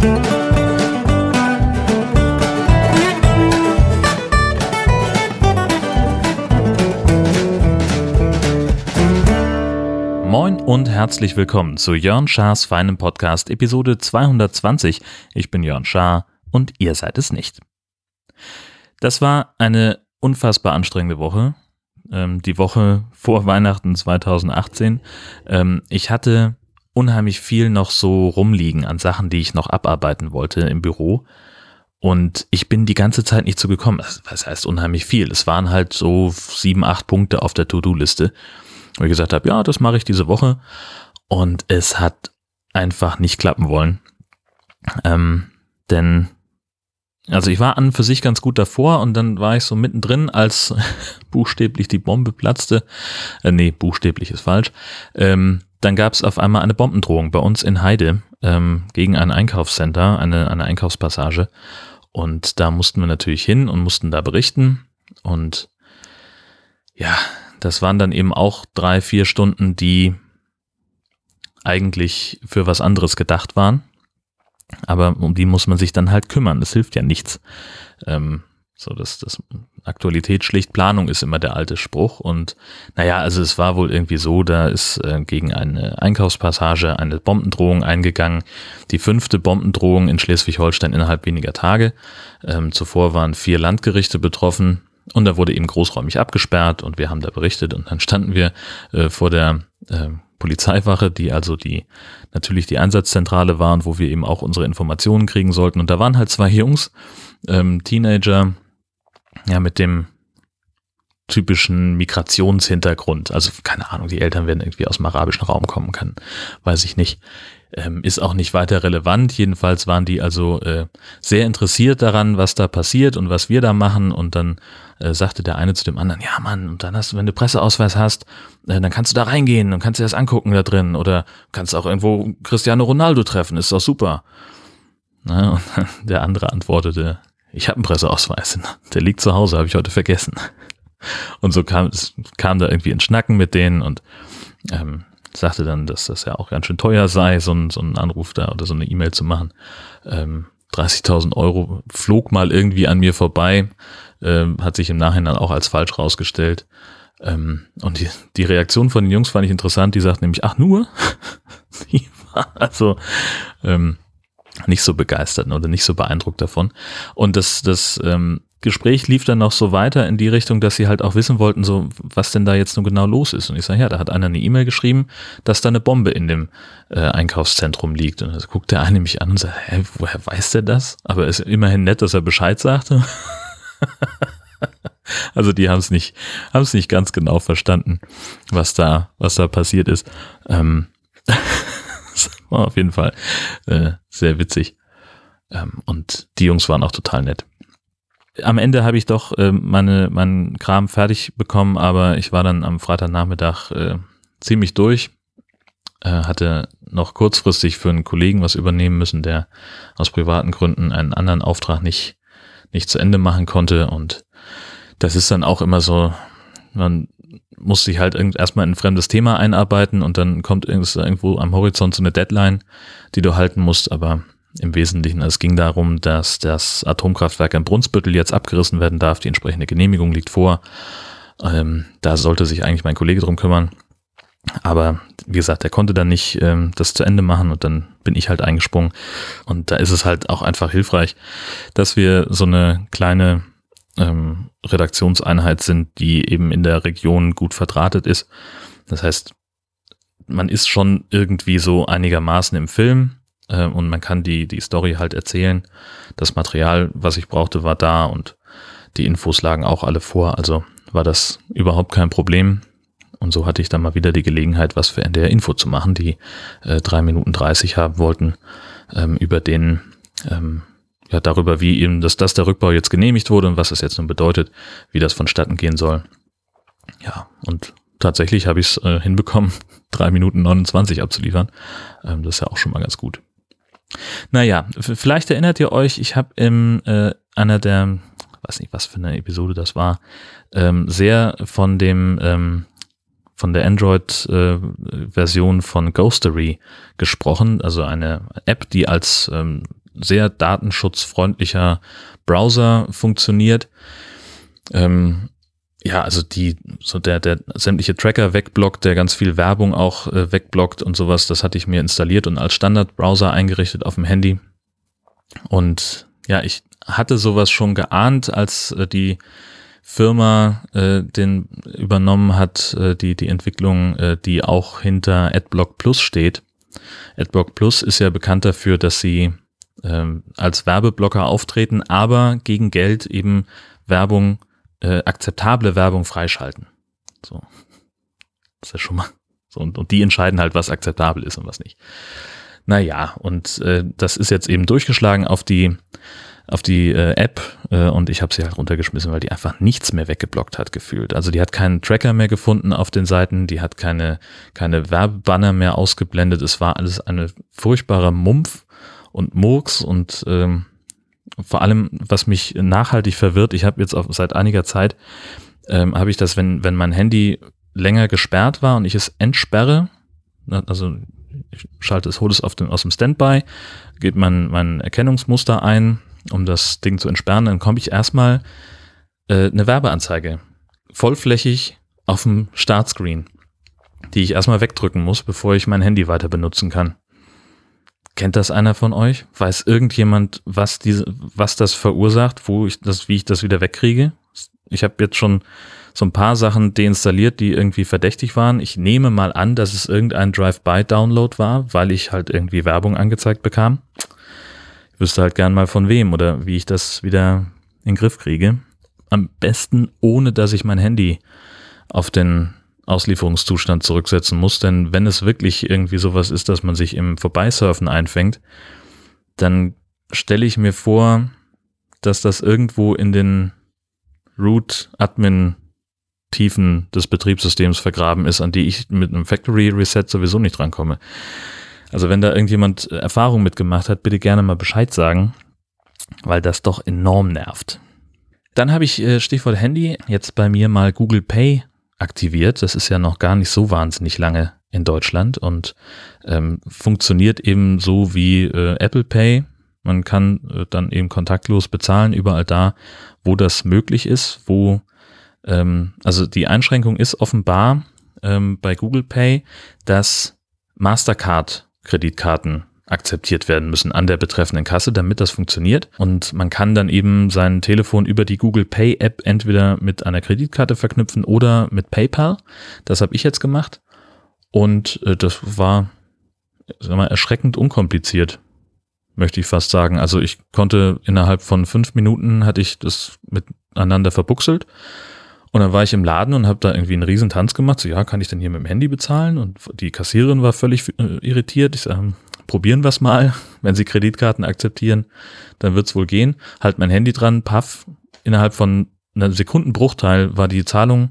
Moin und herzlich willkommen zu Jörn Schars feinem Podcast Episode 220. Ich bin Jörn Schaar und ihr seid es nicht. Das war eine unfassbar anstrengende Woche. Ähm, die Woche vor Weihnachten 2018. Ähm, ich hatte unheimlich viel noch so rumliegen an Sachen, die ich noch abarbeiten wollte im Büro. Und ich bin die ganze Zeit nicht zugekommen. Was heißt unheimlich viel? Es waren halt so sieben, acht Punkte auf der To-Do-Liste wo ich gesagt habe, ja, das mache ich diese Woche. Und es hat einfach nicht klappen wollen. Ähm, denn, also ich war an für sich ganz gut davor und dann war ich so mittendrin, als buchstäblich die Bombe platzte. Äh, nee, buchstäblich ist falsch. Ähm, dann gab es auf einmal eine Bombendrohung bei uns in Heide ähm, gegen ein Einkaufscenter, eine, eine Einkaufspassage. Und da mussten wir natürlich hin und mussten da berichten. Und ja, das waren dann eben auch drei, vier Stunden, die eigentlich für was anderes gedacht waren. Aber um die muss man sich dann halt kümmern. Das hilft ja nichts. Ähm, so, dass das Aktualität schlicht Planung ist immer der alte Spruch. Und naja, also es war wohl irgendwie so, da ist äh, gegen eine Einkaufspassage eine Bombendrohung eingegangen. Die fünfte Bombendrohung in Schleswig-Holstein innerhalb weniger Tage. Ähm, zuvor waren vier Landgerichte betroffen. Und da wurde eben großräumig abgesperrt und wir haben da berichtet und dann standen wir äh, vor der äh, Polizeiwache, die also die natürlich die Einsatzzentrale war und wo wir eben auch unsere Informationen kriegen sollten. Und da waren halt zwei Jungs, ähm, Teenager, ja, mit dem typischen Migrationshintergrund. Also keine Ahnung, die Eltern werden irgendwie aus dem arabischen Raum kommen können, weiß ich nicht. Ähm, ist auch nicht weiter relevant. Jedenfalls waren die also äh, sehr interessiert daran, was da passiert und was wir da machen. Und dann äh, sagte der eine zu dem anderen, ja Mann, und dann hast du, wenn du Presseausweis hast, äh, dann kannst du da reingehen und kannst dir das angucken da drin. Oder kannst auch irgendwo Cristiano Ronaldo treffen, ist doch super. Na, und der andere antwortete, ich habe einen Presseausweis, der liegt zu Hause, habe ich heute vergessen. Und so kam es kam da irgendwie in Schnacken mit denen und ähm, sagte dann, dass das ja auch ganz schön teuer sei, so ein, so Anruf da oder so eine E-Mail zu machen. Ähm, 30.000 Euro flog mal irgendwie an mir vorbei, ähm, hat sich im Nachhinein auch als falsch rausgestellt. Ähm, und die, die Reaktion von den Jungs fand ich interessant. Die sagt nämlich, ach nur? die war also ähm, nicht so begeistert oder nicht so beeindruckt davon. Und das, das ähm, Gespräch lief dann noch so weiter in die Richtung, dass sie halt auch wissen wollten, so was denn da jetzt nun genau los ist. Und ich sage, ja, da hat einer eine E-Mail geschrieben, dass da eine Bombe in dem äh, Einkaufszentrum liegt. Und da guckt der eine mich an und sagt, hä, woher weiß der das? Aber ist immerhin nett, dass er Bescheid sagte. also die haben es nicht, haben es nicht ganz genau verstanden, was da, was da passiert ist. Ähm, war auf jeden Fall äh, sehr witzig. Ähm, und die Jungs waren auch total nett am Ende habe ich doch äh, meine, meinen Kram fertig bekommen, aber ich war dann am Freitagnachmittag äh, ziemlich durch. Äh, hatte noch kurzfristig für einen Kollegen was übernehmen müssen, der aus privaten Gründen einen anderen Auftrag nicht, nicht zu Ende machen konnte. Und das ist dann auch immer so, man muss sich halt erstmal in ein fremdes Thema einarbeiten und dann kommt irgendwo am Horizont so eine Deadline, die du halten musst, aber im Wesentlichen. Es ging darum, dass das Atomkraftwerk in Brunsbüttel jetzt abgerissen werden darf. Die entsprechende Genehmigung liegt vor. Ähm, da sollte sich eigentlich mein Kollege drum kümmern. Aber wie gesagt, er konnte dann nicht ähm, das zu Ende machen und dann bin ich halt eingesprungen. Und da ist es halt auch einfach hilfreich, dass wir so eine kleine ähm, Redaktionseinheit sind, die eben in der Region gut verdrahtet ist. Das heißt, man ist schon irgendwie so einigermaßen im Film, äh, und man kann die, die Story halt erzählen. Das Material, was ich brauchte, war da und die Infos lagen auch alle vor, also war das überhaupt kein Problem. Und so hatte ich dann mal wieder die Gelegenheit, was für NDR Info zu machen, die äh, drei Minuten dreißig haben wollten, ähm, über den, ähm, ja, darüber, wie eben, dass das der Rückbau jetzt genehmigt wurde und was das jetzt nun bedeutet, wie das vonstatten gehen soll. Ja, und tatsächlich habe ich es äh, hinbekommen, drei Minuten 29 abzuliefern. Ähm, das ist ja auch schon mal ganz gut. Naja, vielleicht erinnert ihr euch, ich habe in äh, einer der, weiß nicht, was für eine Episode das war, ähm, sehr von dem ähm, von der Android-Version äh, von Ghostery gesprochen, also eine App, die als ähm, sehr datenschutzfreundlicher Browser funktioniert. Ähm, ja, also die, so der, der sämtliche Tracker wegblockt, der ganz viel Werbung auch äh, wegblockt und sowas, das hatte ich mir installiert und als Standardbrowser eingerichtet auf dem Handy. Und ja, ich hatte sowas schon geahnt, als äh, die Firma äh, den übernommen hat, äh, die, die Entwicklung, äh, die auch hinter AdBlock Plus steht. AdBlock Plus ist ja bekannt dafür, dass sie ähm, als Werbeblocker auftreten, aber gegen Geld eben Werbung äh, akzeptable Werbung freischalten. So. Das ist ja schon mal so. Und, und die entscheiden halt, was akzeptabel ist und was nicht. Naja, und äh, das ist jetzt eben durchgeschlagen auf die auf die äh, App äh, und ich habe sie halt runtergeschmissen, weil die einfach nichts mehr weggeblockt hat gefühlt. Also die hat keinen Tracker mehr gefunden auf den Seiten, die hat keine keine Werbebanner mehr ausgeblendet. Es war alles eine furchtbare Mumpf und Murks und ähm, vor allem, was mich nachhaltig verwirrt, ich habe jetzt auch seit einiger Zeit, ähm, habe ich das, wenn, wenn mein Handy länger gesperrt war und ich es entsperre, also ich schalte es, hole es auf den, aus dem Standby, geht mein, mein Erkennungsmuster ein, um das Ding zu entsperren, dann komme ich erstmal äh, eine Werbeanzeige vollflächig auf dem Startscreen, die ich erstmal wegdrücken muss, bevor ich mein Handy weiter benutzen kann. Kennt das einer von euch? Weiß irgendjemand, was diese, was das verursacht, wo ich das, wie ich das wieder wegkriege? Ich habe jetzt schon so ein paar Sachen deinstalliert, die irgendwie verdächtig waren. Ich nehme mal an, dass es irgendein Drive-by-Download war, weil ich halt irgendwie Werbung angezeigt bekam. Ich wüsste halt gern mal von wem oder wie ich das wieder in den Griff kriege. Am besten, ohne dass ich mein Handy auf den Auslieferungszustand zurücksetzen muss. Denn wenn es wirklich irgendwie sowas ist, dass man sich im Vorbeisurfen einfängt, dann stelle ich mir vor, dass das irgendwo in den Root-Admin-Tiefen des Betriebssystems vergraben ist, an die ich mit einem Factory Reset sowieso nicht rankomme. Also wenn da irgendjemand Erfahrung mitgemacht hat, bitte gerne mal Bescheid sagen, weil das doch enorm nervt. Dann habe ich äh, Stichwort Handy jetzt bei mir mal Google Pay aktiviert. Das ist ja noch gar nicht so wahnsinnig lange in Deutschland und ähm, funktioniert eben so wie äh, Apple Pay. Man kann äh, dann eben kontaktlos bezahlen, überall da, wo das möglich ist, wo ähm, also die Einschränkung ist offenbar ähm, bei Google Pay, dass Mastercard Kreditkarten akzeptiert werden müssen an der betreffenden Kasse, damit das funktioniert. Und man kann dann eben sein Telefon über die Google Pay App entweder mit einer Kreditkarte verknüpfen oder mit PayPal. Das habe ich jetzt gemacht. Und äh, das war sag mal, erschreckend unkompliziert, möchte ich fast sagen. Also ich konnte innerhalb von fünf Minuten hatte ich das miteinander verbuchselt. Und dann war ich im Laden und habe da irgendwie einen riesen Tanz gemacht. So, ja, kann ich denn hier mit dem Handy bezahlen? Und die Kassiererin war völlig äh, irritiert. Ich sage, probieren wir es mal. Wenn Sie Kreditkarten akzeptieren, dann wird es wohl gehen. Halt mein Handy dran, paff, innerhalb von einer Sekundenbruchteil war die Zahlung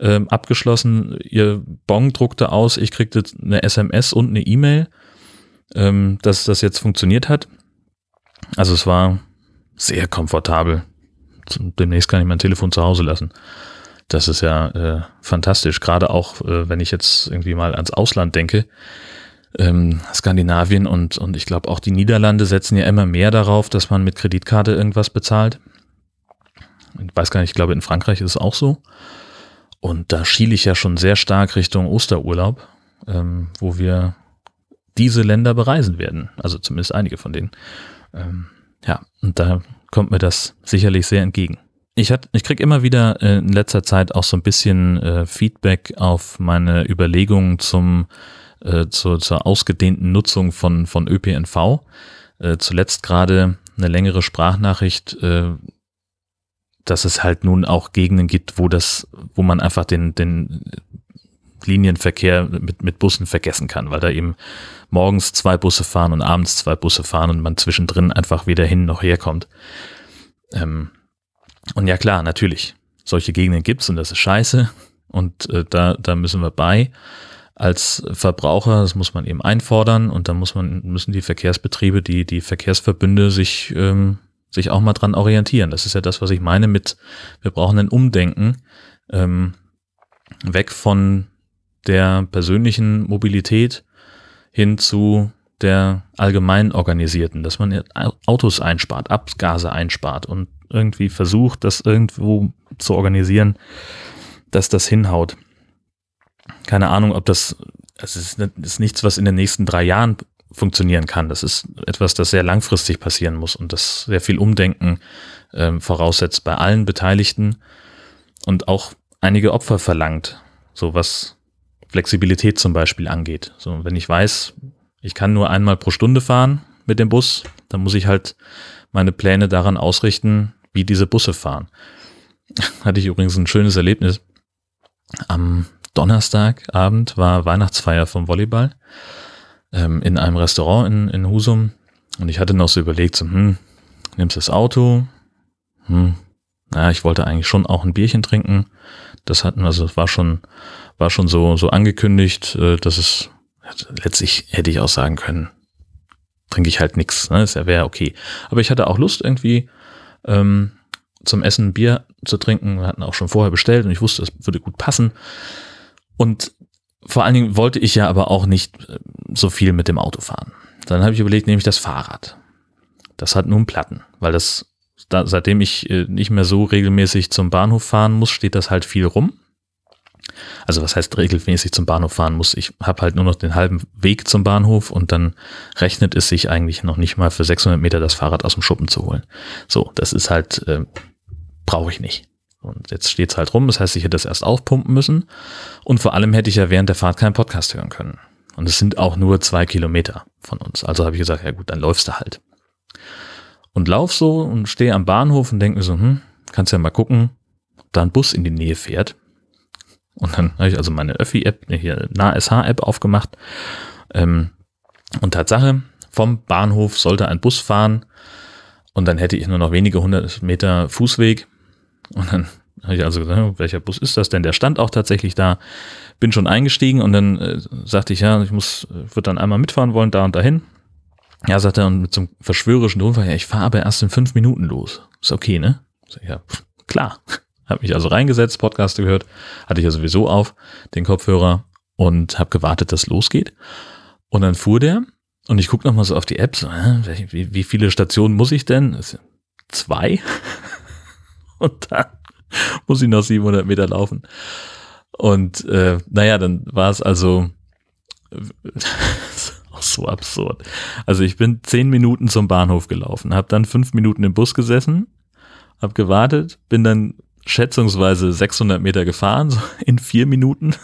ähm, abgeschlossen. Ihr Bon druckte aus, ich kriegte eine SMS und eine E-Mail, ähm, dass das jetzt funktioniert hat. Also es war sehr komfortabel. Demnächst kann ich mein Telefon zu Hause lassen. Das ist ja äh, fantastisch. Gerade auch, äh, wenn ich jetzt irgendwie mal ans Ausland denke ähm, Skandinavien und, und ich glaube auch die Niederlande setzen ja immer mehr darauf, dass man mit Kreditkarte irgendwas bezahlt. Ich weiß gar nicht, ich glaube in Frankreich ist es auch so. Und da schiele ich ja schon sehr stark Richtung Osterurlaub, ähm, wo wir diese Länder bereisen werden. Also zumindest einige von denen. Ähm, ja, und da kommt mir das sicherlich sehr entgegen. Ich, hat, ich kriege immer wieder äh, in letzter Zeit auch so ein bisschen äh, Feedback auf meine Überlegungen zum äh, zur, zur ausgedehnten Nutzung von, von ÖPNV. Äh, zuletzt gerade eine längere Sprachnachricht, äh, dass es halt nun auch Gegenden gibt, wo das, wo man einfach den, den Linienverkehr mit, mit Bussen vergessen kann, weil da eben morgens zwei Busse fahren und abends zwei Busse fahren und man zwischendrin einfach weder hin noch herkommt. Ähm, und ja klar, natürlich, solche Gegenden gibt's und das ist scheiße und äh, da, da müssen wir bei als Verbraucher, das muss man eben einfordern und dann muss man, müssen die Verkehrsbetriebe, die, die Verkehrsverbünde sich, ähm, sich auch mal dran orientieren. Das ist ja das, was ich meine mit, wir brauchen ein Umdenken, ähm, weg von der persönlichen Mobilität hin zu der allgemein organisierten, dass man Autos einspart, Abgase einspart und irgendwie versucht, das irgendwo zu organisieren, dass das hinhaut. Keine Ahnung, ob das, es ist, ist nichts, was in den nächsten drei Jahren funktionieren kann. Das ist etwas, das sehr langfristig passieren muss und das sehr viel Umdenken äh, voraussetzt bei allen Beteiligten und auch einige Opfer verlangt, so was Flexibilität zum Beispiel angeht. So, wenn ich weiß, ich kann nur einmal pro Stunde fahren mit dem Bus, dann muss ich halt meine Pläne daran ausrichten, wie diese Busse fahren. Hatte ich übrigens ein schönes Erlebnis. Am Donnerstagabend war Weihnachtsfeier vom Volleyball ähm, in einem Restaurant in, in Husum und ich hatte noch so überlegt, so, hm, nimmst das Auto, hm, na, ich wollte eigentlich schon auch ein Bierchen trinken. Das hatten, also es war schon, war schon so, so angekündigt, äh, dass es letztlich hätte ich auch sagen können, trinke ich halt nichts, ne? Das wäre okay. Aber ich hatte auch Lust irgendwie ähm, zum Essen Bier zu trinken. Wir hatten auch schon vorher bestellt und ich wusste, es würde gut passen. Und vor allen Dingen wollte ich ja aber auch nicht äh, so viel mit dem Auto fahren. Dann habe ich überlegt, nehme ich das Fahrrad. Das hat nun Platten, weil das, da, seitdem ich äh, nicht mehr so regelmäßig zum Bahnhof fahren muss, steht das halt viel rum. Also was heißt regelmäßig zum Bahnhof fahren muss? Ich habe halt nur noch den halben Weg zum Bahnhof und dann rechnet es sich eigentlich noch nicht mal für 600 Meter das Fahrrad aus dem Schuppen zu holen. So, das ist halt, äh, brauche ich nicht. Und jetzt steht es halt rum, das heißt, ich hätte das erst aufpumpen müssen. Und vor allem hätte ich ja während der Fahrt keinen Podcast hören können. Und es sind auch nur zwei Kilometer von uns. Also habe ich gesagt, ja gut, dann läufst du halt. Und lauf so und stehe am Bahnhof und denke mir so, hm, kannst ja mal gucken, ob da ein Bus in die Nähe fährt. Und dann habe ich also meine Öffi-App, hier NahSH-App aufgemacht. Ähm, und Tatsache, vom Bahnhof sollte ein Bus fahren und dann hätte ich nur noch wenige hundert Meter Fußweg. Und dann habe ich also gesagt, welcher Bus ist das denn? Der stand auch tatsächlich da. Bin schon eingestiegen und dann äh, sagte ich, ja, ich muss, würde dann einmal mitfahren wollen, da und dahin. Ja, sagt er, und mit so einem verschwörerischen Tonfall, ja, ich fahre aber erst in fünf Minuten los. Ist okay, ne? Sag ich, ja, klar. Habe mich also reingesetzt, Podcast gehört, hatte ich ja sowieso auf, den Kopfhörer und habe gewartet, dass losgeht. Und dann fuhr der und ich gucke nochmal so auf die App, äh, wie, wie viele Stationen muss ich denn? Zwei? und dann muss ich noch 700 Meter laufen. Und äh, naja, dann war es also auch so absurd. Also ich bin zehn Minuten zum Bahnhof gelaufen, habe dann fünf Minuten im Bus gesessen, habe gewartet, bin dann schätzungsweise 600 Meter gefahren, so in vier Minuten.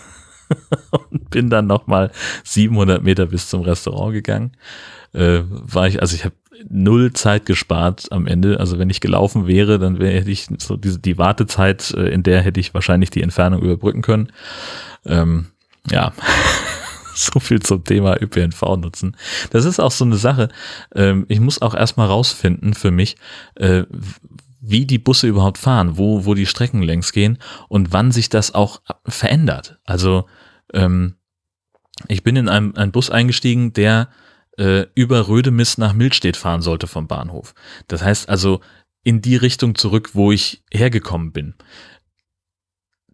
und bin dann nochmal 700 Meter bis zum Restaurant gegangen. Äh, war ich, also ich habe null Zeit gespart am Ende. Also wenn ich gelaufen wäre, dann wäre hätte ich so diese die Wartezeit, äh, in der hätte ich wahrscheinlich die Entfernung überbrücken können. Ähm, ja. so viel zum Thema ÖPNV nutzen. Das ist auch so eine Sache. Ähm, ich muss auch erstmal rausfinden für mich, äh, wie die Busse überhaupt fahren, wo, wo die Strecken längs gehen und wann sich das auch verändert. Also ähm, ich bin in einem, einen Bus eingestiegen, der äh, über Rödemis nach Milstedt fahren sollte vom Bahnhof. Das heißt also in die Richtung zurück, wo ich hergekommen bin.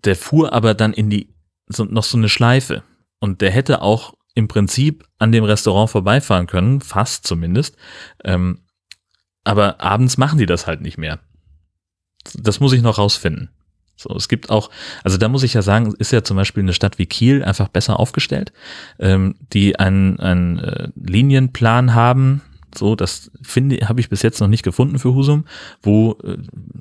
Der fuhr aber dann in die so, noch so eine Schleife und der hätte auch im Prinzip an dem Restaurant vorbeifahren können, fast zumindest. Ähm, aber abends machen die das halt nicht mehr das muss ich noch rausfinden. So, es gibt auch, also da muss ich ja sagen, ist ja zum Beispiel eine Stadt wie Kiel einfach besser aufgestellt, ähm, die einen, einen äh, Linienplan haben, so, das finde, habe ich bis jetzt noch nicht gefunden für Husum, wo äh,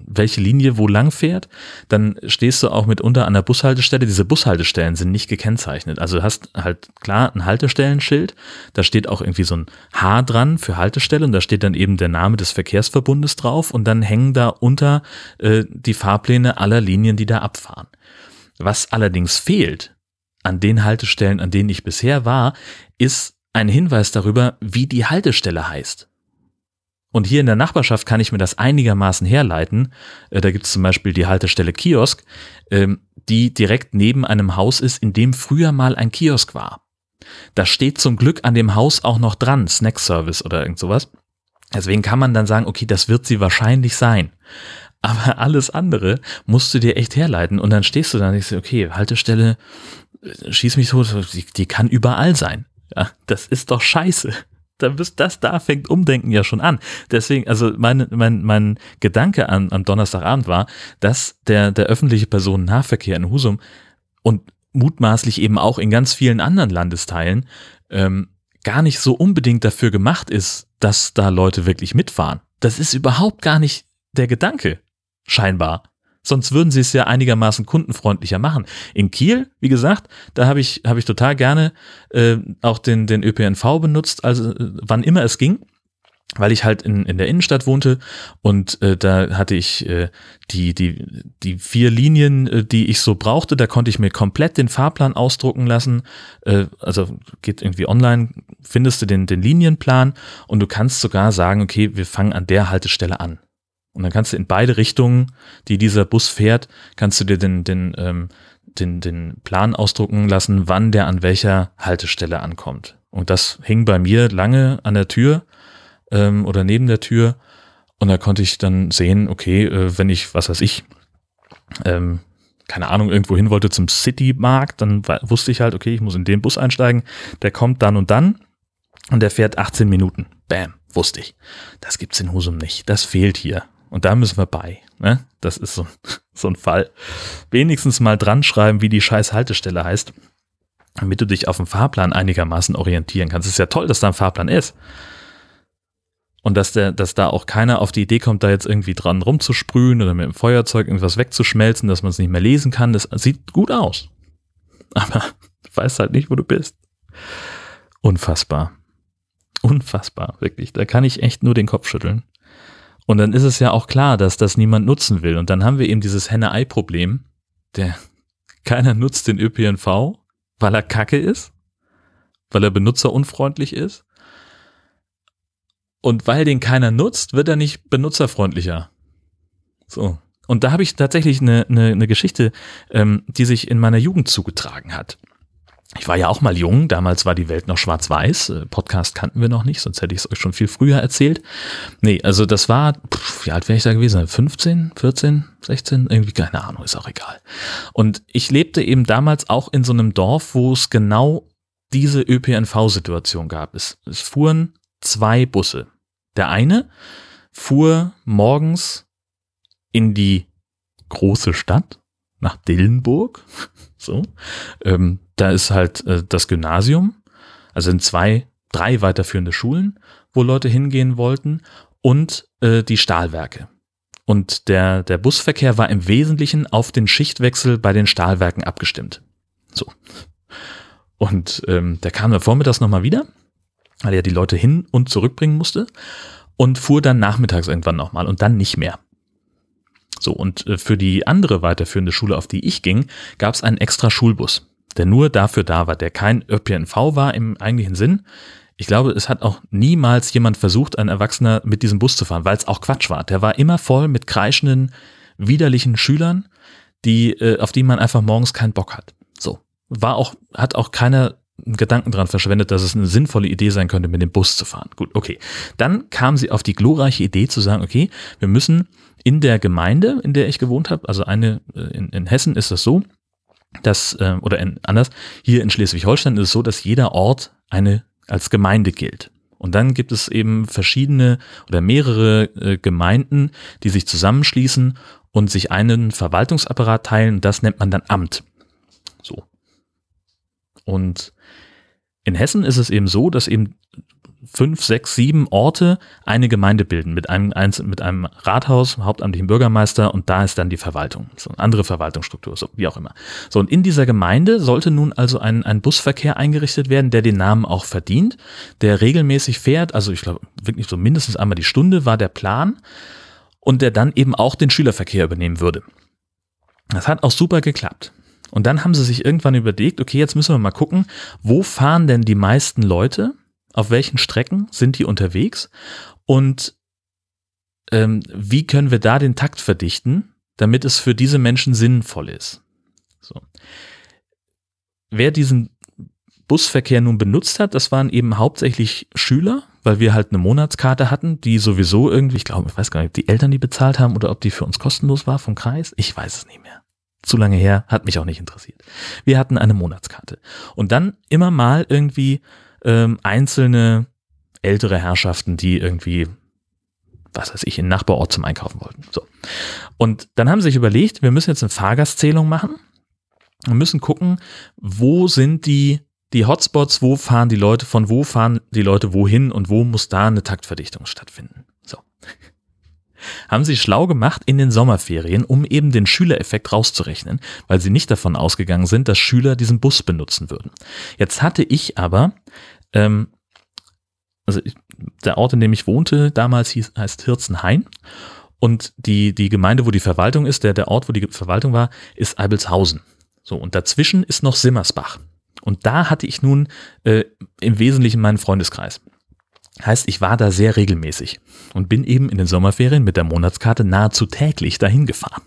welche Linie wo lang fährt. Dann stehst du auch mitunter an der Bushaltestelle. Diese Bushaltestellen sind nicht gekennzeichnet. Also du hast halt klar ein Haltestellenschild. Da steht auch irgendwie so ein H dran für Haltestelle und da steht dann eben der Name des Verkehrsverbundes drauf und dann hängen da unter äh, die Fahrpläne aller Linien, die da abfahren. Was allerdings fehlt an den Haltestellen, an denen ich bisher war, ist ein Hinweis darüber, wie die Haltestelle heißt. Und hier in der Nachbarschaft kann ich mir das einigermaßen herleiten. Äh, da gibt es zum Beispiel die Haltestelle Kiosk, ähm, die direkt neben einem Haus ist, in dem früher mal ein Kiosk war. Da steht zum Glück an dem Haus auch noch dran, Snack Service oder irgend sowas. Deswegen kann man dann sagen, okay, das wird sie wahrscheinlich sein. Aber alles andere musst du dir echt herleiten und dann stehst du da und denkst, okay, Haltestelle, äh, schieß mich tot, die, die kann überall sein. Ja, das ist doch scheiße. da bist das da fängt Umdenken ja schon an. Deswegen, also mein, mein, mein Gedanke an, am Donnerstagabend war, dass der, der öffentliche Personennahverkehr in Husum und mutmaßlich eben auch in ganz vielen anderen Landesteilen ähm, gar nicht so unbedingt dafür gemacht ist, dass da Leute wirklich mitfahren. Das ist überhaupt gar nicht der Gedanke, scheinbar. Sonst würden sie es ja einigermaßen kundenfreundlicher machen. In Kiel, wie gesagt, da habe ich, hab ich total gerne äh, auch den, den ÖPNV benutzt, also äh, wann immer es ging weil ich halt in, in der Innenstadt wohnte und äh, da hatte ich äh, die, die, die vier Linien, äh, die ich so brauchte, da konnte ich mir komplett den Fahrplan ausdrucken lassen. Äh, also geht irgendwie online, findest du den, den Linienplan und du kannst sogar sagen, okay, wir fangen an der Haltestelle an. Und dann kannst du in beide Richtungen, die dieser Bus fährt, kannst du dir den, den, ähm, den, den Plan ausdrucken lassen, wann der an welcher Haltestelle ankommt. Und das hing bei mir lange an der Tür ähm, oder neben der Tür. Und da konnte ich dann sehen, okay, äh, wenn ich, was weiß ich, ähm, keine Ahnung, irgendwo hin wollte zum City-Markt, dann wusste ich halt, okay, ich muss in den Bus einsteigen, der kommt dann und dann und der fährt 18 Minuten. Bam, wusste ich. Das gibt's in Husum nicht. Das fehlt hier. Und da müssen wir bei. Ne? Das ist so, so ein Fall. Wenigstens mal dran schreiben, wie die scheiß Haltestelle heißt, damit du dich auf dem Fahrplan einigermaßen orientieren kannst. Es ist ja toll, dass da ein Fahrplan ist. Und dass, der, dass da auch keiner auf die Idee kommt, da jetzt irgendwie dran rumzusprühen oder mit dem Feuerzeug irgendwas wegzuschmelzen, dass man es nicht mehr lesen kann. Das sieht gut aus. Aber du weißt halt nicht, wo du bist. Unfassbar. Unfassbar, wirklich. Da kann ich echt nur den Kopf schütteln. Und dann ist es ja auch klar, dass das niemand nutzen will. Und dann haben wir eben dieses Henne-Ei-Problem. Der keiner nutzt den ÖPNV, weil er kacke ist, weil er benutzerunfreundlich ist. Und weil den keiner nutzt, wird er nicht benutzerfreundlicher. So. Und da habe ich tatsächlich eine, eine, eine Geschichte, ähm, die sich in meiner Jugend zugetragen hat ich war ja auch mal jung, damals war die Welt noch schwarz-weiß, äh, Podcast kannten wir noch nicht, sonst hätte ich es euch schon viel früher erzählt. Nee, also das war, pff, wie alt wäre ich da gewesen? 15, 14, 16, irgendwie, keine Ahnung, ist auch egal. Und ich lebte eben damals auch in so einem Dorf, wo es genau diese ÖPNV-Situation gab. Es, es fuhren zwei Busse. Der eine fuhr morgens in die große Stadt, nach Dillenburg, so, ähm, da ist halt äh, das Gymnasium, also in zwei, drei weiterführende Schulen, wo Leute hingehen wollten und äh, die Stahlwerke. Und der, der Busverkehr war im Wesentlichen auf den Schichtwechsel bei den Stahlwerken abgestimmt. So. Und ähm, der kam dann vormittags nochmal wieder, weil er die Leute hin und zurückbringen musste und fuhr dann nachmittags irgendwann nochmal und dann nicht mehr. So, und äh, für die andere weiterführende Schule, auf die ich ging, gab es einen extra Schulbus der nur dafür da war, der kein ÖPNV war im eigentlichen Sinn. Ich glaube, es hat auch niemals jemand versucht, ein Erwachsener mit diesem Bus zu fahren, weil es auch Quatsch war. Der war immer voll mit kreischenden, widerlichen Schülern, die, äh, auf die man einfach morgens keinen Bock hat. So. War auch, hat auch keiner Gedanken dran verschwendet, dass es eine sinnvolle Idee sein könnte, mit dem Bus zu fahren. Gut, okay. Dann kam sie auf die glorreiche Idee zu sagen, okay, wir müssen in der Gemeinde, in der ich gewohnt habe, also eine, äh, in, in Hessen ist das so, dass, äh, oder in, anders, hier in Schleswig-Holstein ist es so, dass jeder Ort eine als Gemeinde gilt. Und dann gibt es eben verschiedene oder mehrere äh, Gemeinden, die sich zusammenschließen und sich einen Verwaltungsapparat teilen. Das nennt man dann Amt. So. Und in Hessen ist es eben so, dass eben fünf, sechs, sieben Orte eine Gemeinde bilden mit einem, mit einem Rathaus, hauptamtlichen Bürgermeister und da ist dann die Verwaltung. So eine andere Verwaltungsstruktur, so wie auch immer. So, und in dieser Gemeinde sollte nun also ein, ein Busverkehr eingerichtet werden, der den Namen auch verdient, der regelmäßig fährt, also ich glaube wirklich so mindestens einmal die Stunde war der Plan und der dann eben auch den Schülerverkehr übernehmen würde. Das hat auch super geklappt. Und dann haben sie sich irgendwann überlegt, okay, jetzt müssen wir mal gucken, wo fahren denn die meisten Leute auf welchen Strecken sind die unterwegs und ähm, wie können wir da den Takt verdichten, damit es für diese Menschen sinnvoll ist. So. Wer diesen Busverkehr nun benutzt hat, das waren eben hauptsächlich Schüler, weil wir halt eine Monatskarte hatten, die sowieso irgendwie, ich glaube, ich weiß gar nicht, ob die Eltern die bezahlt haben oder ob die für uns kostenlos war vom Kreis. Ich weiß es nicht mehr. Zu lange her, hat mich auch nicht interessiert. Wir hatten eine Monatskarte. Und dann immer mal irgendwie ähm, einzelne ältere Herrschaften, die irgendwie, was weiß ich, in Nachbarort zum Einkaufen wollten. So. Und dann haben sie sich überlegt, wir müssen jetzt eine Fahrgastzählung machen und müssen gucken, wo sind die, die Hotspots, wo fahren die Leute, von wo fahren die Leute wohin und wo muss da eine Taktverdichtung stattfinden. So. Haben sie schlau gemacht in den Sommerferien, um eben den Schülereffekt rauszurechnen, weil sie nicht davon ausgegangen sind, dass Schüler diesen Bus benutzen würden. Jetzt hatte ich aber ähm, also der Ort, in dem ich wohnte, damals hieß, heißt Hirzenhain. Und die, die Gemeinde, wo die Verwaltung ist, der, der Ort, wo die Verwaltung war, ist Eibelshausen. So, und dazwischen ist noch Simmersbach. Und da hatte ich nun äh, im Wesentlichen meinen Freundeskreis. Heißt, ich war da sehr regelmäßig und bin eben in den Sommerferien mit der Monatskarte nahezu täglich dahin gefahren.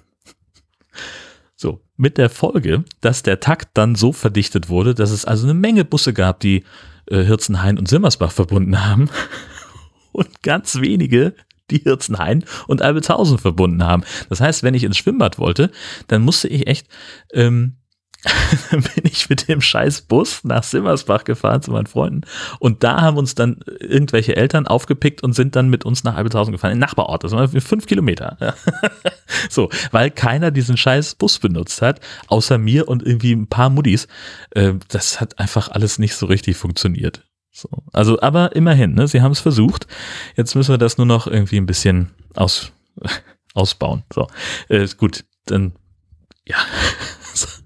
So, mit der Folge, dass der Takt dann so verdichtet wurde, dass es also eine Menge Busse gab, die äh, Hirzenhain und Simmersbach verbunden haben und ganz wenige die Hirzenhain und Albelshausen verbunden haben. Das heißt, wenn ich ins Schwimmbad wollte, dann musste ich echt ähm, bin ich mit dem scheiß Bus nach Simmersbach gefahren zu meinen Freunden und da haben uns dann irgendwelche Eltern aufgepickt und sind dann mit uns nach Albelshausen gefahren, in Nachbarort, das waren fünf Kilometer. so, weil keiner diesen scheiß Bus benutzt hat, außer mir und irgendwie ein paar Muddis. Äh, das hat einfach alles nicht so richtig funktioniert. So. Also, aber immerhin, ne, sie haben es versucht. Jetzt müssen wir das nur noch irgendwie ein bisschen aus, ausbauen. So, äh, gut, dann ja,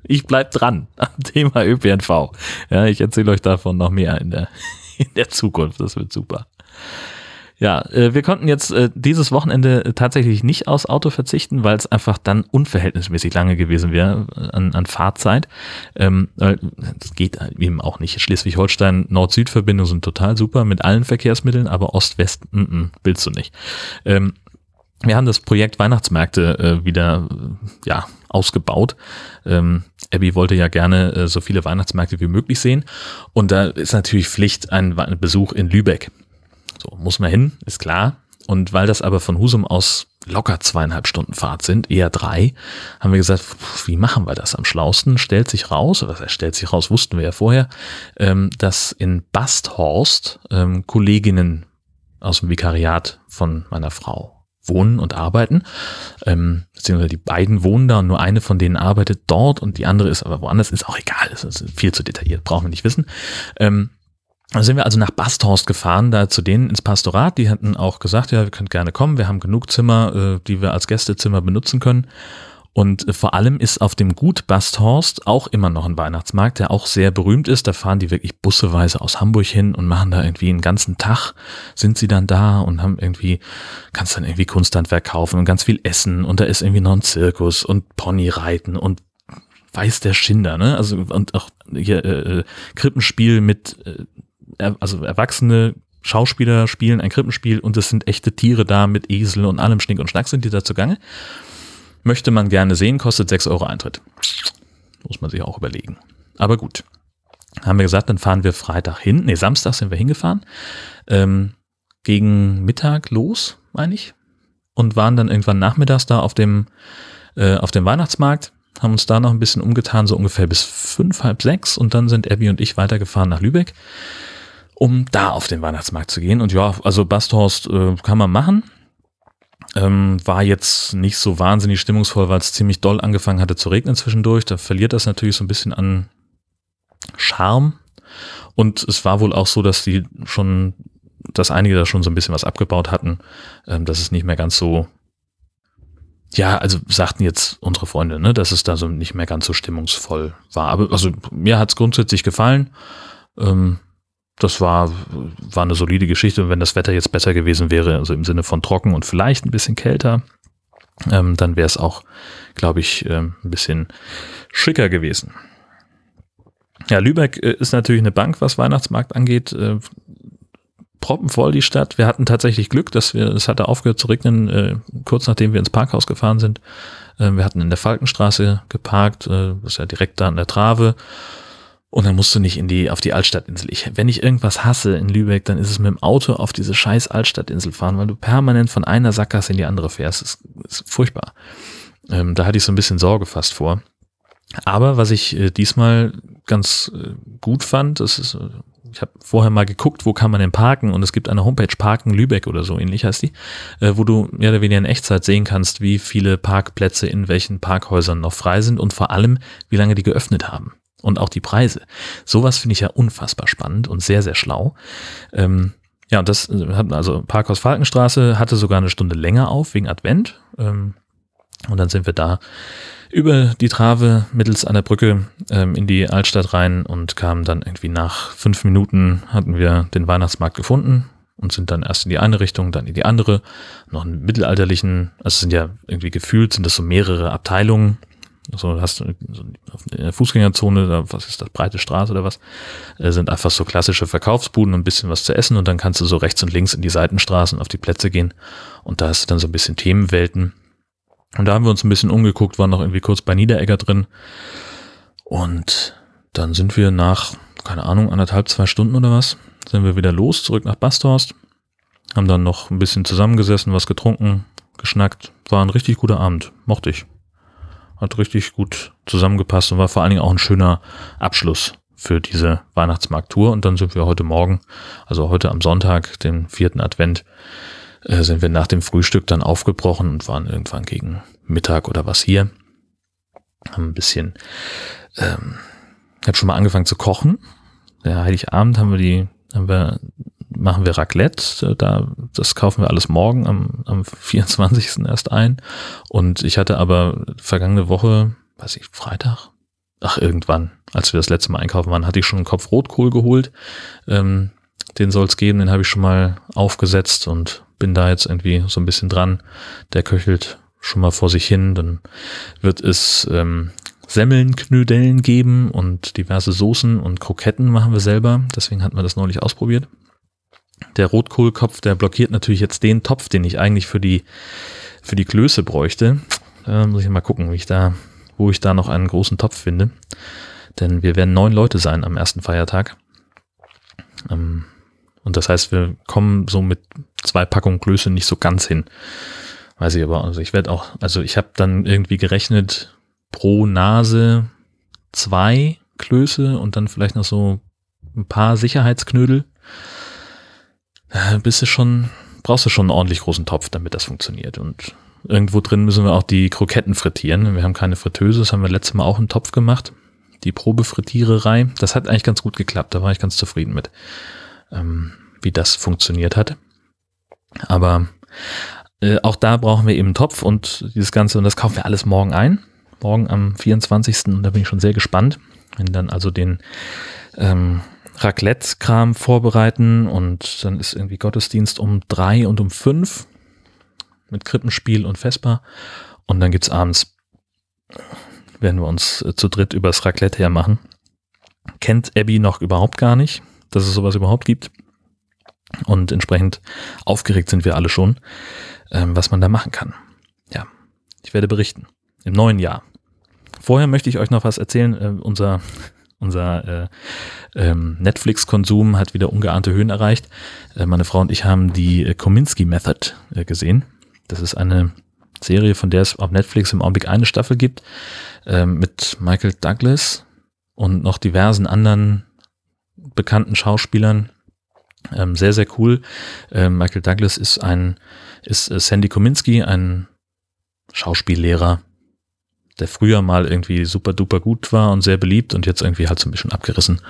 ich bleib dran am Thema ÖPNV. Ja, ich erzähle euch davon noch mehr in der, in der Zukunft. Das wird super. Ja, äh, wir konnten jetzt äh, dieses Wochenende tatsächlich nicht aus Auto verzichten, weil es einfach dann unverhältnismäßig lange gewesen wäre äh, an, an Fahrzeit. Ähm, es geht eben auch nicht. Schleswig-Holstein Nord-Süd-Verbindungen sind total super mit allen Verkehrsmitteln, aber Ost-West mm -mm, willst du nicht. Ähm, wir haben das Projekt Weihnachtsmärkte wieder ja, ausgebaut. Ähm, Abby wollte ja gerne äh, so viele Weihnachtsmärkte wie möglich sehen. Und da ist natürlich Pflicht ein, ein Besuch in Lübeck. So, muss man hin, ist klar. Und weil das aber von Husum aus locker zweieinhalb Stunden Fahrt sind, eher drei, haben wir gesagt, wie machen wir das am schlausten? Stellt sich raus, oder was stellt sich raus, wussten wir ja vorher, ähm, dass in Basthorst ähm, Kolleginnen aus dem Vikariat von meiner Frau wohnen und arbeiten. Ähm, beziehungsweise die beiden wohnen da und nur eine von denen arbeitet dort und die andere ist aber woanders. Ist auch egal, das ist viel zu detailliert, brauchen wir nicht wissen. Ähm, dann sind wir also nach Basthorst gefahren, da zu denen ins Pastorat. Die hatten auch gesagt, ja, wir könnt gerne kommen, wir haben genug Zimmer, äh, die wir als Gästezimmer benutzen können. Und äh, vor allem ist auf dem Gut Basthorst auch immer noch ein Weihnachtsmarkt, der auch sehr berühmt ist. Da fahren die wirklich busseweise aus Hamburg hin und machen da irgendwie einen ganzen Tag, sind sie dann da und haben irgendwie, kannst dann irgendwie Kunsthandwerk kaufen und ganz viel essen und da ist irgendwie noch ein Zirkus und Ponyreiten und weiß der Schinder, ne? Also und auch hier äh, äh Krippenspiel mit, äh, also Erwachsene Schauspieler spielen ein Krippenspiel und es sind echte Tiere da mit Esel und allem Schnick und Schnack sind die da zugange. Möchte man gerne sehen, kostet 6 Euro Eintritt. Muss man sich auch überlegen. Aber gut. Haben wir gesagt, dann fahren wir Freitag hin. Nee, Samstag sind wir hingefahren. Ähm, gegen Mittag los, meine ich. Und waren dann irgendwann nachmittags da auf dem, äh, auf dem Weihnachtsmarkt. Haben uns da noch ein bisschen umgetan, so ungefähr bis fünf, halb sechs. Und dann sind Abby und ich weitergefahren nach Lübeck, um da auf den Weihnachtsmarkt zu gehen. Und ja, also Basthorst äh, kann man machen. Ähm, war jetzt nicht so wahnsinnig stimmungsvoll, weil es ziemlich doll angefangen hatte zu regnen zwischendurch. Da verliert das natürlich so ein bisschen an Charme. Und es war wohl auch so, dass die schon, dass einige da schon so ein bisschen was abgebaut hatten, ähm, dass es nicht mehr ganz so, ja, also sagten jetzt unsere Freunde, ne, dass es da so nicht mehr ganz so stimmungsvoll war. Aber also mir hat es grundsätzlich gefallen. Ähm, das war, war eine solide Geschichte. Und wenn das Wetter jetzt besser gewesen wäre, also im Sinne von trocken und vielleicht ein bisschen kälter, ähm, dann wäre es auch, glaube ich, ähm, ein bisschen schicker gewesen. Ja, Lübeck äh, ist natürlich eine Bank, was Weihnachtsmarkt angeht. Äh, proppenvoll die Stadt. Wir hatten tatsächlich Glück, dass wir, es hatte aufgehört zu regnen, äh, kurz nachdem wir ins Parkhaus gefahren sind. Äh, wir hatten in der Falkenstraße geparkt, äh, das ist ja direkt da an der Trave. Und dann musst du nicht in die, auf die Altstadtinsel. Ich, wenn ich irgendwas hasse in Lübeck, dann ist es mit dem Auto auf diese scheiß Altstadtinsel fahren, weil du permanent von einer Sackgasse in die andere fährst. Das ist, ist furchtbar. Ähm, da hatte ich so ein bisschen Sorge fast vor. Aber was ich äh, diesmal ganz äh, gut fand, das ist, äh, ich habe vorher mal geguckt, wo kann man denn parken und es gibt eine Homepage Parken Lübeck oder so ähnlich heißt die, äh, wo du mehr oder weniger in Echtzeit sehen kannst, wie viele Parkplätze in welchen Parkhäusern noch frei sind und vor allem, wie lange die geöffnet haben und auch die Preise. Sowas finde ich ja unfassbar spannend und sehr, sehr schlau. Ähm, ja, das äh, hat also Parkhaus Falkenstraße hatte sogar eine Stunde länger auf wegen Advent. Ähm, und dann sind wir da über die Trave mittels einer Brücke ähm, in die Altstadt rein und kamen dann irgendwie nach fünf Minuten hatten wir den Weihnachtsmarkt gefunden und sind dann erst in die eine Richtung, dann in die andere, noch einen mittelalterlichen, also sind ja irgendwie gefühlt, sind das so mehrere Abteilungen. So hast du so in der Fußgängerzone, da, was ist das, breite Straße oder was, äh, sind einfach so klassische Verkaufsbuden und ein bisschen was zu essen und dann kannst du so rechts und links in die Seitenstraßen auf die Plätze gehen und da hast du dann so ein bisschen Themenwelten und da haben wir uns ein bisschen umgeguckt, waren noch irgendwie kurz bei Niederegger drin. Und dann sind wir nach, keine Ahnung, anderthalb, zwei Stunden oder was, sind wir wieder los, zurück nach Basthorst. Haben dann noch ein bisschen zusammengesessen, was getrunken, geschnackt. War ein richtig guter Abend. Mochte ich. Hat richtig gut zusammengepasst und war vor allen Dingen auch ein schöner Abschluss für diese Weihnachtsmarkttour. Und dann sind wir heute Morgen, also heute am Sonntag, den vierten Advent, äh, sind wir nach dem Frühstück dann aufgebrochen und waren irgendwann gegen Mittag oder was hier. Haben ein bisschen, ähm, habe schon mal angefangen zu kochen. Der Heiligabend haben wir die, haben wir, machen wir Raclette. Da, das kaufen wir alles morgen am, am 24. erst ein. Und ich hatte aber vergangene Woche, weiß ich, Freitag, ach irgendwann, als wir das letzte Mal einkaufen waren, hatte ich schon einen Kopf Rotkohl geholt. Ähm, den soll es geben, den habe ich schon mal aufgesetzt und bin da jetzt irgendwie so ein bisschen dran. Der köchelt schon mal vor sich hin. Dann wird es ähm, Semmelnknödeln geben und diverse Soßen und Kroketten machen wir selber. Deswegen hatten wir das neulich ausprobiert. Der Rotkohlkopf, der blockiert natürlich jetzt den Topf, den ich eigentlich für die, für die Klöße bräuchte. Da muss ich mal gucken, wie ich da, wo ich da noch einen großen Topf finde. Denn wir werden neun Leute sein am ersten Feiertag. Ähm, und das heißt, wir kommen so mit zwei Packungen Klöße nicht so ganz hin. Weiß ich aber. Also ich werde auch, also ich habe dann irgendwie gerechnet, pro Nase zwei Klöße und dann vielleicht noch so ein paar Sicherheitsknödel. Äh, bist du schon, brauchst du schon einen ordentlich großen Topf, damit das funktioniert. Und irgendwo drin müssen wir auch die Kroketten frittieren. Wir haben keine Fritteuse, das haben wir letztes Mal auch im Topf gemacht. Die Probefrittiererei. Das hat eigentlich ganz gut geklappt, da war ich ganz zufrieden mit ähm, wie das funktioniert hat. Aber äh, auch da brauchen wir eben Topf und dieses Ganze, und das kaufen wir alles morgen ein. Morgen am 24. Und da bin ich schon sehr gespannt. Wenn dann also den ähm, Raclette-Kram vorbereiten und dann ist irgendwie Gottesdienst um drei und um fünf mit Krippenspiel und Vesper. Und dann gibt's abends, werden wir uns äh, zu dritt übers Raclette hermachen. Kennt Abby noch überhaupt gar nicht dass es sowas überhaupt gibt. Und entsprechend aufgeregt sind wir alle schon, ähm, was man da machen kann. Ja, ich werde berichten. Im neuen Jahr. Vorher möchte ich euch noch was erzählen. Äh, unser unser äh, ähm, Netflix-Konsum hat wieder ungeahnte Höhen erreicht. Äh, meine Frau und ich haben die äh, Kominsky Method äh, gesehen. Das ist eine Serie, von der es auf Netflix im Augenblick eine Staffel gibt, äh, mit Michael Douglas und noch diversen anderen bekannten Schauspielern. Ähm, sehr, sehr cool. Ähm, Michael Douglas ist ein, ist äh, Sandy Kominski, ein Schauspiellehrer, der früher mal irgendwie super duper gut war und sehr beliebt und jetzt irgendwie halt so ein bisschen abgerissen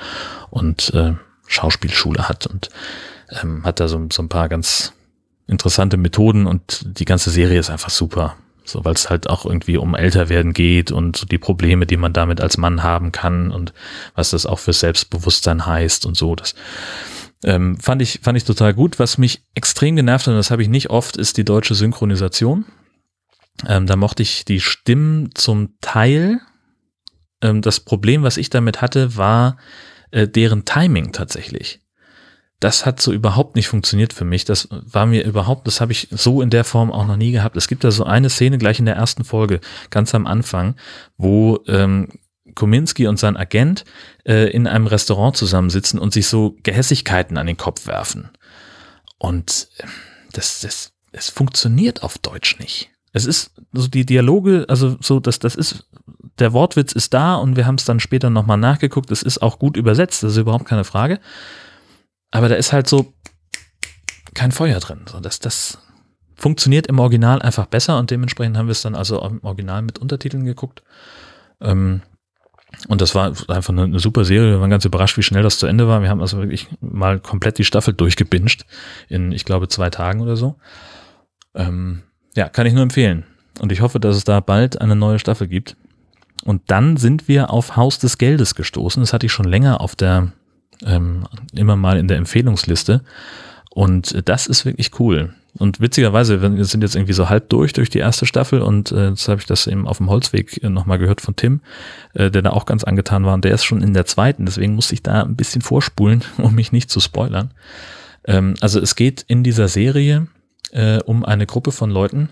und äh, Schauspielschule hat und ähm, hat da so, so ein paar ganz interessante Methoden und die ganze Serie ist einfach super. So, weil es halt auch irgendwie um Älterwerden geht und so die Probleme, die man damit als Mann haben kann und was das auch für Selbstbewusstsein heißt und so. Das ähm, fand ich, fand ich total gut. Was mich extrem genervt hat, und das habe ich nicht oft, ist die deutsche Synchronisation. Ähm, da mochte ich die Stimmen zum Teil. Ähm, das Problem, was ich damit hatte, war äh, deren Timing tatsächlich das hat so überhaupt nicht funktioniert für mich. Das war mir überhaupt, das habe ich so in der Form auch noch nie gehabt. Es gibt da so eine Szene gleich in der ersten Folge, ganz am Anfang, wo ähm, Kominski und sein Agent äh, in einem Restaurant zusammensitzen und sich so Gehässigkeiten an den Kopf werfen. Und ähm, das, das, es funktioniert auf Deutsch nicht. Es ist so die Dialoge, also so, dass das ist, der Wortwitz ist da und wir haben es dann später nochmal nachgeguckt. Es ist auch gut übersetzt, das ist überhaupt keine Frage. aber da ist halt so kein Feuer drin. So, das, das funktioniert im Original einfach besser und dementsprechend haben wir es dann also im Original mit Untertiteln geguckt. Ähm, und das war einfach eine, eine, super Serie. Wir waren ganz überrascht, wie schnell das zu Ende war. Wir haben also wirklich mal komplett die Staffel durchgebinged in, ich glaube, zwei Tagen oder so. Ähm, ja, kann ich nur empfehlen. Und ich hoffe, dass es da bald eine neue Staffel gibt. Und dann sind wir auf Haus des Geldes gestoßen. Das hatte ich schon länger auf der, ähm, immer mal in der Empfehlungsliste. Und das ist wirklich cool. Und witzigerweise, wir sind jetzt irgendwie so halb durch durch die erste Staffel und äh, jetzt habe ich das eben auf dem Holzweg äh, nochmal gehört von Tim, äh, der da auch ganz angetan war und der ist schon in der zweiten, deswegen musste ich da ein bisschen vorspulen, um mich nicht zu spoilern. Ähm, also es geht in dieser Serie äh, um eine Gruppe von Leuten,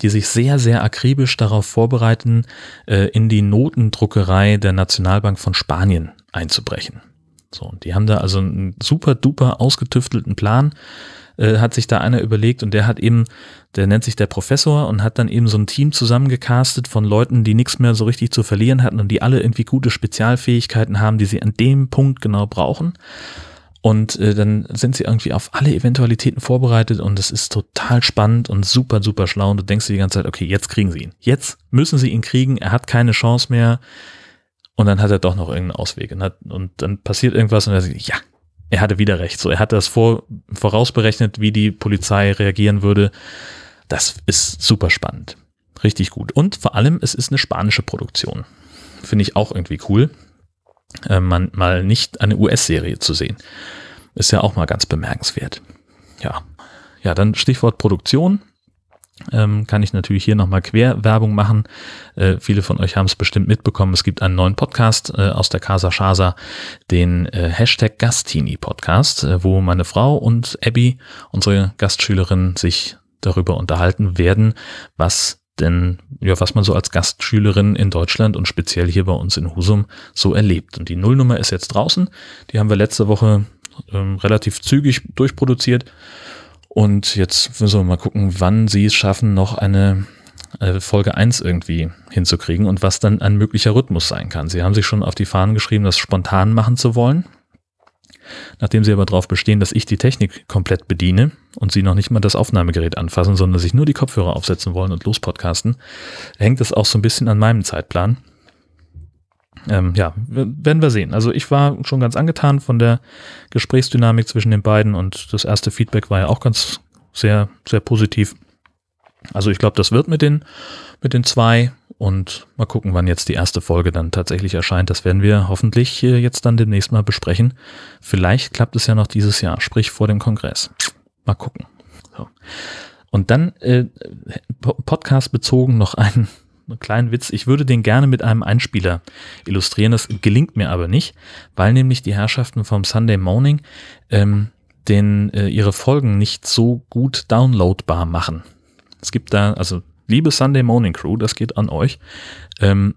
die sich sehr, sehr akribisch darauf vorbereiten, äh, in die Notendruckerei der Nationalbank von Spanien einzubrechen. So, und die haben da also einen super duper ausgetüftelten Plan, äh, hat sich da einer überlegt und der hat eben, der nennt sich der Professor und hat dann eben so ein Team zusammengecastet von Leuten, die nichts mehr so richtig zu verlieren hatten und die alle irgendwie gute Spezialfähigkeiten haben, die sie an dem Punkt genau brauchen. Und äh, dann sind sie irgendwie auf alle Eventualitäten vorbereitet und es ist total spannend und super, super schlau. Und du denkst dir die ganze Zeit, okay, jetzt kriegen sie ihn. Jetzt müssen sie ihn kriegen. Er hat keine Chance mehr. Und dann hat er doch noch irgendeinen Ausweg. Und, hat, und dann passiert irgendwas und er sagt, ja, er hatte wieder recht. So, er hat das vor, vorausberechnet, wie die Polizei reagieren würde. Das ist super spannend. Richtig gut. Und vor allem, es ist eine spanische Produktion. Finde ich auch irgendwie cool. Äh, man, mal nicht eine US-Serie zu sehen. Ist ja auch mal ganz bemerkenswert. Ja. Ja, dann Stichwort Produktion ähm, kann ich natürlich hier nochmal Querwerbung machen. Äh, viele von euch haben es bestimmt mitbekommen. Es gibt einen neuen Podcast äh, aus der Casa Shasa, den äh, Hashtag Gastini Podcast, äh, wo meine Frau und Abby, unsere Gastschülerin, sich darüber unterhalten werden, was denn, ja, was man so als Gastschülerin in Deutschland und speziell hier bei uns in Husum so erlebt. Und die Nullnummer ist jetzt draußen. Die haben wir letzte Woche ähm, relativ zügig durchproduziert. Und jetzt müssen wir mal gucken, wann sie es schaffen, noch eine äh, Folge 1 irgendwie hinzukriegen und was dann ein möglicher Rhythmus sein kann. Sie haben sich schon auf die Fahnen geschrieben, das spontan machen zu wollen. Nachdem sie aber darauf bestehen, dass ich die Technik komplett bediene und sie noch nicht mal das Aufnahmegerät anfassen, sondern sich nur die Kopfhörer aufsetzen wollen und lospodcasten, hängt das auch so ein bisschen an meinem Zeitplan ähm, ja, werden wir sehen. Also ich war schon ganz angetan von der Gesprächsdynamik zwischen den beiden und das erste Feedback war ja auch ganz sehr, sehr positiv. Also ich glaube, das wird mit den, mit den zwei und mal gucken, wann jetzt die erste Folge dann tatsächlich erscheint. Das werden wir hoffentlich jetzt dann demnächst mal besprechen. Vielleicht klappt es ja noch dieses Jahr, sprich vor dem Kongress. Mal gucken. So. Und dann äh, Podcast bezogen noch ein einen kleinen Witz. Ich würde den gerne mit einem Einspieler illustrieren. Das gelingt mir aber nicht, weil nämlich die Herrschaften vom Sunday Morning ähm, den, äh, ihre Folgen nicht so gut downloadbar machen. Es gibt da, also liebe Sunday Morning Crew, das geht an euch. Ähm,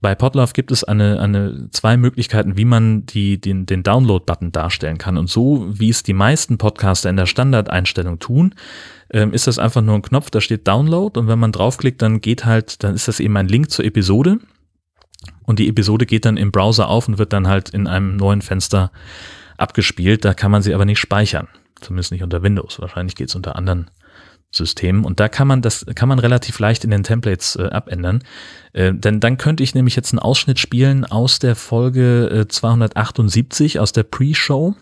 bei Podlove gibt es eine, eine, zwei Möglichkeiten, wie man die, den, den Download-Button darstellen kann. Und so, wie es die meisten Podcaster in der Standardeinstellung tun, ähm, ist das einfach nur ein Knopf, da steht Download und wenn man draufklickt, dann geht halt, dann ist das eben ein Link zur Episode und die Episode geht dann im Browser auf und wird dann halt in einem neuen Fenster abgespielt. Da kann man sie aber nicht speichern. Zumindest nicht unter Windows. Wahrscheinlich geht es unter anderen Systemen. Und da kann man das, kann man relativ leicht in den Templates äh, abändern. Äh, denn dann könnte ich nämlich jetzt einen Ausschnitt spielen aus der Folge äh, 278, aus der Pre-Show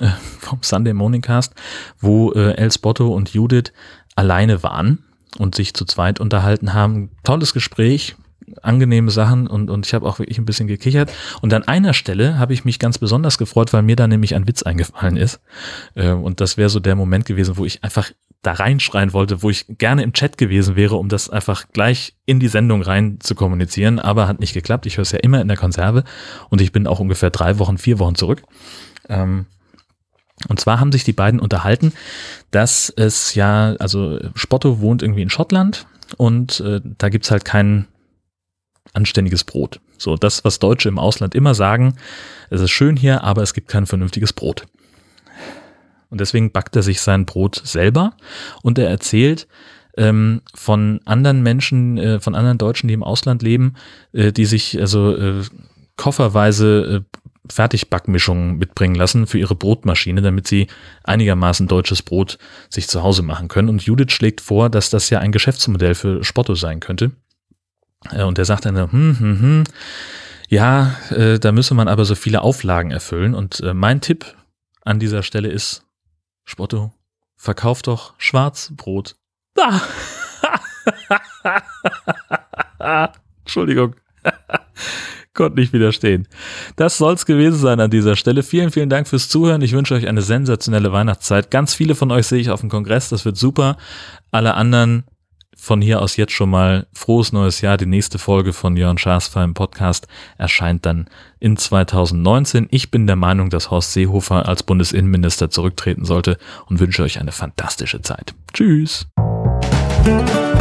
äh, vom Sunday Morning Cast, wo äh, El Spotto und Judith alleine waren und sich zu zweit unterhalten haben. Tolles Gespräch, angenehme Sachen und, und ich habe auch wirklich ein bisschen gekichert. Und an einer Stelle habe ich mich ganz besonders gefreut, weil mir da nämlich ein Witz eingefallen ist. Äh, und das wäre so der Moment gewesen, wo ich einfach da reinschreien wollte, wo ich gerne im Chat gewesen wäre, um das einfach gleich in die Sendung rein zu kommunizieren, aber hat nicht geklappt. Ich höre es ja immer in der Konserve und ich bin auch ungefähr drei Wochen, vier Wochen zurück. Ähm, und zwar haben sich die beiden unterhalten, dass es ja, also Spotto wohnt irgendwie in Schottland und äh, da gibt's halt kein anständiges Brot. So, das, was Deutsche im Ausland immer sagen, es ist schön hier, aber es gibt kein vernünftiges Brot. Und deswegen backt er sich sein Brot selber und er erzählt ähm, von anderen Menschen, äh, von anderen Deutschen, die im Ausland leben, äh, die sich also äh, kofferweise äh, Fertigbackmischungen mitbringen lassen für ihre Brotmaschine, damit sie einigermaßen deutsches Brot sich zu Hause machen können. Und Judith schlägt vor, dass das ja ein Geschäftsmodell für Spotto sein könnte. Äh, und er sagt dann, hm, hm, hm, ja, äh, da müsse man aber so viele Auflagen erfüllen. Und äh, mein Tipp an dieser Stelle ist, Spotto, verkauf doch Schwarzbrot. Ah. Entschuldigung. Konnte nicht widerstehen. Das soll's gewesen sein an dieser Stelle. Vielen, vielen Dank fürs Zuhören. Ich wünsche euch eine sensationelle Weihnachtszeit. Ganz viele von euch sehe ich auf dem Kongress. Das wird super. Alle anderen von hier aus jetzt schon mal frohes neues Jahr. Die nächste Folge von Jörn Schaas im Podcast erscheint dann in 2019. Ich bin der Meinung, dass Horst Seehofer als Bundesinnenminister zurücktreten sollte und wünsche euch eine fantastische Zeit. Tschüss. Musik